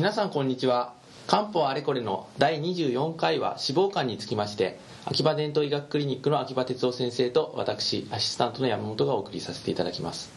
皆さんこんにちは。漢方あれこれの第24回は脂肪肝につきまして秋葉伝統医学クリニックの秋葉哲夫先生と私アシスタントの山本がお送りさせていただきます。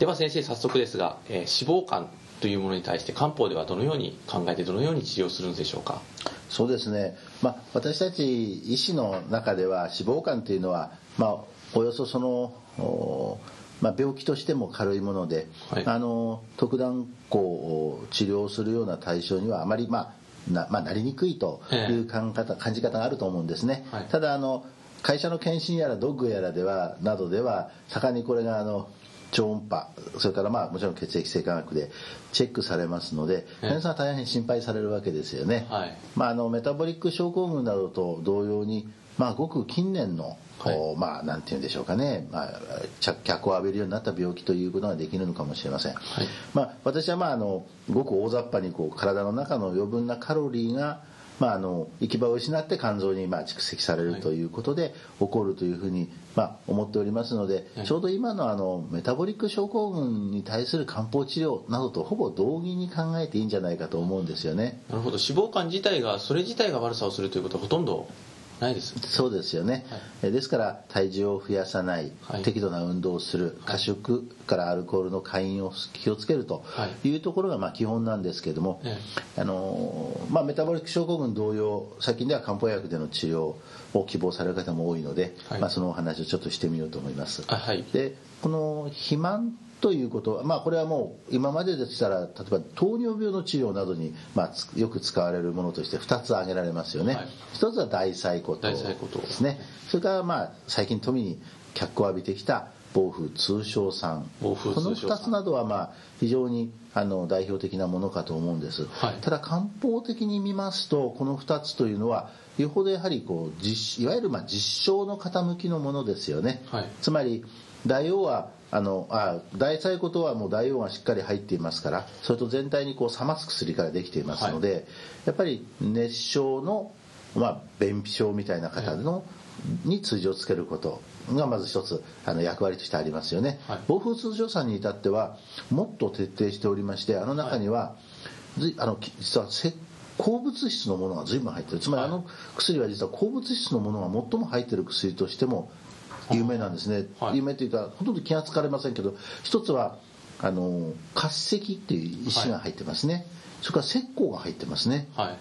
では先生早速ですが、えー脂肪肝というものに対して漢方ではどのように考えてどのように治療するんでしょうか？そうですね、まあ、私たち医師の中では脂肪肝というのは、まあ、およそその、まあ、病気としても軽いもので、はい。あの特段こう治療するような対象にはあまり、まあなまあ、なりにくいという感方感じ方があると思うんですね。はい。ただあの会社の検診やらドッグやらではなどでは盛んにこれがあの超音波それからまあもちろん血液性化学でチェックされますのでええ。皆さん大変心配されるわけですよね。はい。まあ、あのメタボリック症候群などと同様に、まあ、ごく近年の、はい。まあ、なんて言うんでしょうかね、まあ、着脚を浴びるようになった病気ということができるのかもしれません。はい。まあ、私は、まあ、あのごく大雑把にこう体の中の余分なカロリーが、まあ、あの行き場を失って肝臓にまあ蓄積されるということで起こるというふうに、まあ、思っておりますので、はい。ちょうど今のあのメタボリック症候群に対する漢方治療などとほぼ同義に考えていいんじゃないかと思うんですよね。なるほど。脂肪肝自体がそれ自体が悪さをするということはほとんどないですそうですよね、えですから体重を増やさない、はい。適度な運動をする過食からアルコールの過飲を気をつけるとはい。いうところがまあ基本なんですけれども、えあのまあ、メタボリック症候群同様最近では漢方薬での治療を希望される方も多いので、はい。まあ、そのお話をちょっとしてみようと思います。あはい。でこの肥満ということ。は、まあ、これはもう今まででしたら例えば糖尿病の治療などに、まあ、つよく使われるものとして2つ挙げられますよね、はい。一つは大細骨ですね。それからまあ最近富に脚光を浴びてきた暴風通商酸この通商酸2つなどはまあ非常にあの代表的なものかと思うんです、はい。ただ漢方的に見ますとこの2つというのはよほどやはりこう実いわゆるまあ実証の傾きのものですよね、はい。つまり大王はあのあ大細骨はもう大王がしっかり入っていますからそれと全体にこう冷ます薬からできていますので、やっぱり熱傷の、まあ、便秘症みたいな方の、に通じをつけることがまず一つあの役割としてありますよね、はい。暴風通常酸に至ってはもっと徹底しておりましてあの中には、ずいあのき実はせ鉱物質のものが随分入ってる。つまりはい。あの薬は実は鉱物質のものが最も入ってる薬としても有名なんですね、はい。有名というかほとんど気がつかれませんけど一つはあの活石っていう石が入ってますね、それから石膏が入ってますね。はい。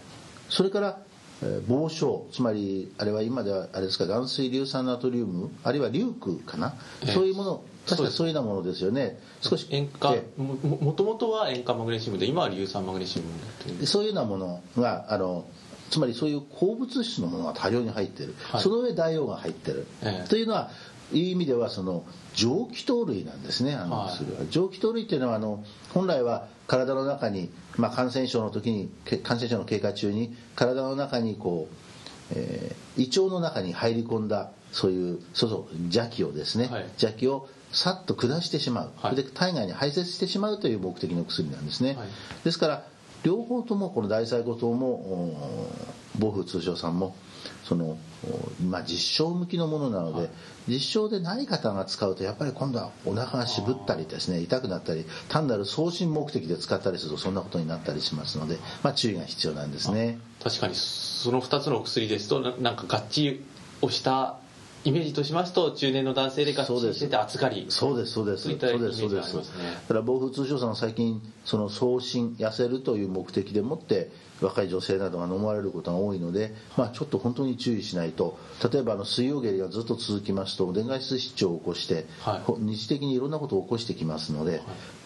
それから、えー防症つまりあれは今ではあれですか含水硫酸ナトリウム？あるいはリュークかな、ええ。そういうもの。確かそういうようなものですよね。少し塩化えもももともとは塩化マグネシウムで今は硫酸マグネシウムそういうようなものがあのつまりそういう鉱物質のものが多量に入ってる、はい。その上大王が入ってる、ええ。というのはいう意味ではその蒸気糖類なんですねあのはい。薬は、蒸気糖類っていうのはあの本来は体の中に、まあ、感染症の時にけ感染症の経過中に体の中にこう、えー胃腸の中に入り込んだそういうそうそう邪気をですね、はい。邪気をさっと下してしまう、はい。それで体外に排泄してしまうという目的の薬なんですね、はい。ですから両方ともこの大細骨糖もお暴風通商酸もその、おまあ、実証向きのものなので、はい実証でない方が使うとやっぱり今度はお腹が渋ったりですね痛くなったり単なる送信目的で使ったりするとそんなことになったりしますので、まあ、注意が必要なんですね。確かにその2つのお薬ですとななんか合致をしたイメージとしますと中年の男性で合致してて暑がりそうですそうですそうです。そうですね。だから暴風通商さんは最近その送信痩せるという目的でもって若い女性などが飲まれることが多いので、まあ、ちょっと本当に注意しないと。例えばあの水曜下痢がずっと続きますと電解質失調を起こして、はい。ほ日的にいろんなことを起こしてきますので、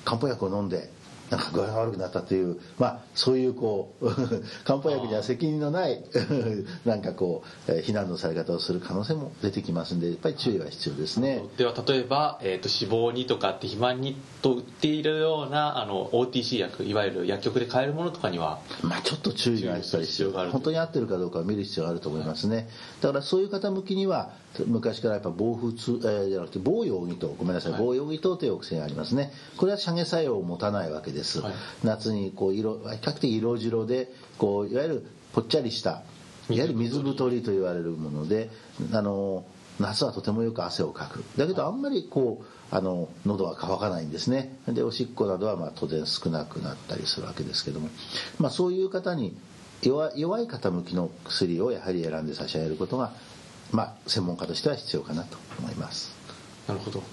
漢方薬を飲んでなんか具合が悪くなったという、まあ、そういうこう 漢方薬には責任のない なんかこう、えー非難のされ方をする可能性も出てきますんでやっぱり注意は必要ですね。では例えば、えー、と脂肪にとかって肥満にと売っているようなあの OTC 薬いわゆる薬局で買えるものとかにはまあ、ちょっと注意が必要。がある本当に合ってるかどうかを見る必要があると思いますね、だからそういう方向きには昔からやっぱ防風痛、えーじゃなくて防用義糖ごめんなさい、はい。防用義糖というお薬がありますね。これは射下作用を持たないわけです、はい。夏にこう色比較的色白でこういわゆるぽっちゃりしたいわゆる水太りと言われるものであの夏はとてもよく汗をかく。だけどあんまりこうあの喉は渇かないんですね。でおしっこなどはまあ当然少なくなったりするわけですけども、まあ、そういう方に弱弱い傾きの薬をやはり選んで差し上げることが、まあ、専門家としては必要かなと思います。なるほど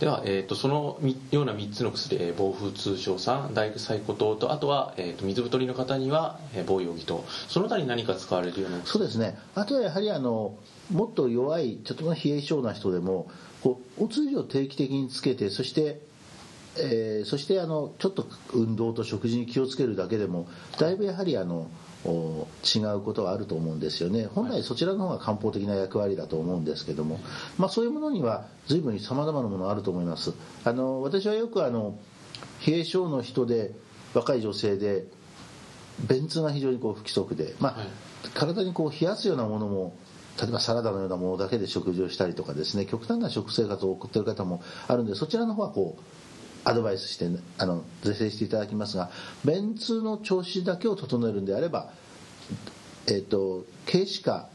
では、えーと、そのような3つの薬、えー、防風通症酸大サイコ糖とあとは、えーと、水太りの方には、えー、防溶液とその他に何か使われるようなそうですね。あとはやはりあのもっと弱いちょっと冷え性な人でもこうお通じを定期的につけてそしてえー、そしてあのちょっと運動と食事に気をつけるだけでもだいぶやはりあの違うことがあると思うんですよね。本来そちらの方が漢方的な役割だと思うんですけども、まあ、そういうものには随分さまざまなものがあると思います。あの私はよくあの冷え性の人で若い女性で便通が非常にこう不規則で、まあ、体にこう冷やすようなものも例えばサラダのようなものだけで食事をしたりとかですね極端な食生活を送っている方もあるんでそちらの方はこうアドバイスしてあの是正していただきますが便通の調子だけを整えるんであれば、えーと、軽視化、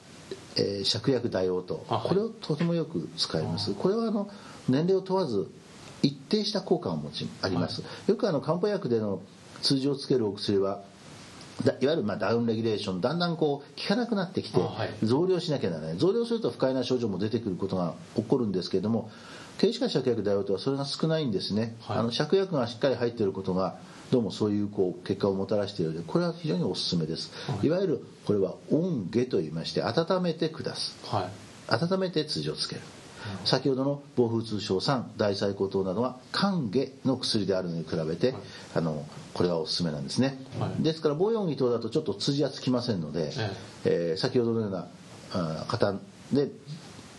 えー、芍薬大王と、これをとてもよく使います。これはあの年齢を問わず一定した効果を持ちあります、はい、よくあの漢方薬での通常つけるお薬はいわゆるまあダウンレギュレーションだんだんこう効かなくなってきて増量しなきゃならない。増量すると不快な症状も出てくることが起こるんですけれども軽視化芍薬大王とはそれが少ないんですね、はい、あの芍薬がしっかり入っていることがどうもそういうこう結果をもたらしているのでこれは非常におすすめです、はい、いわゆるこれは温下と言いまして温めて下す、はい、温めて通常つける先ほどの防風通症酸大細胞糖などは寒下の薬であるのに比べて、はい、あのこれがおすすめなんですね、はい、ですから防四儀糖だとちょっと通はつきませんので、えー、先ほどのような方で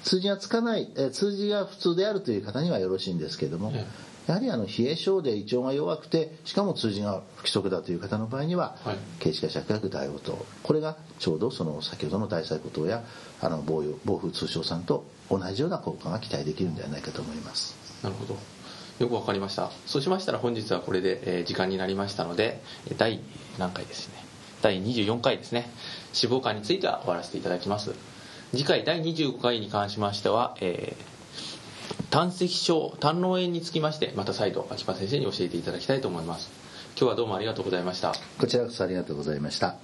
通じがつかない、え通じが普通であるという方にはよろしいんですけれども、やはりあの冷え性で胃腸が弱くてしかも通じが不規則だという方の場合には、はい、軽視化芍薬大応糖これがちょうどその先ほどの大細胞糖やあの防防風通症酸と同じような効果が期待できるんではないかと思います。なるほど。よくわかりました。そうしましたら本日はこれで、え時間になりましたので第何回ですね。第24回ですね。脂肪肝については終わらせていただきます。次回第25回に関しましては、えー、胆石症胆嚢炎につきましてまた再度秋葉先生に教えていただきたいと思います。今日はどうもありがとうございました。こちらこそありがとうございました。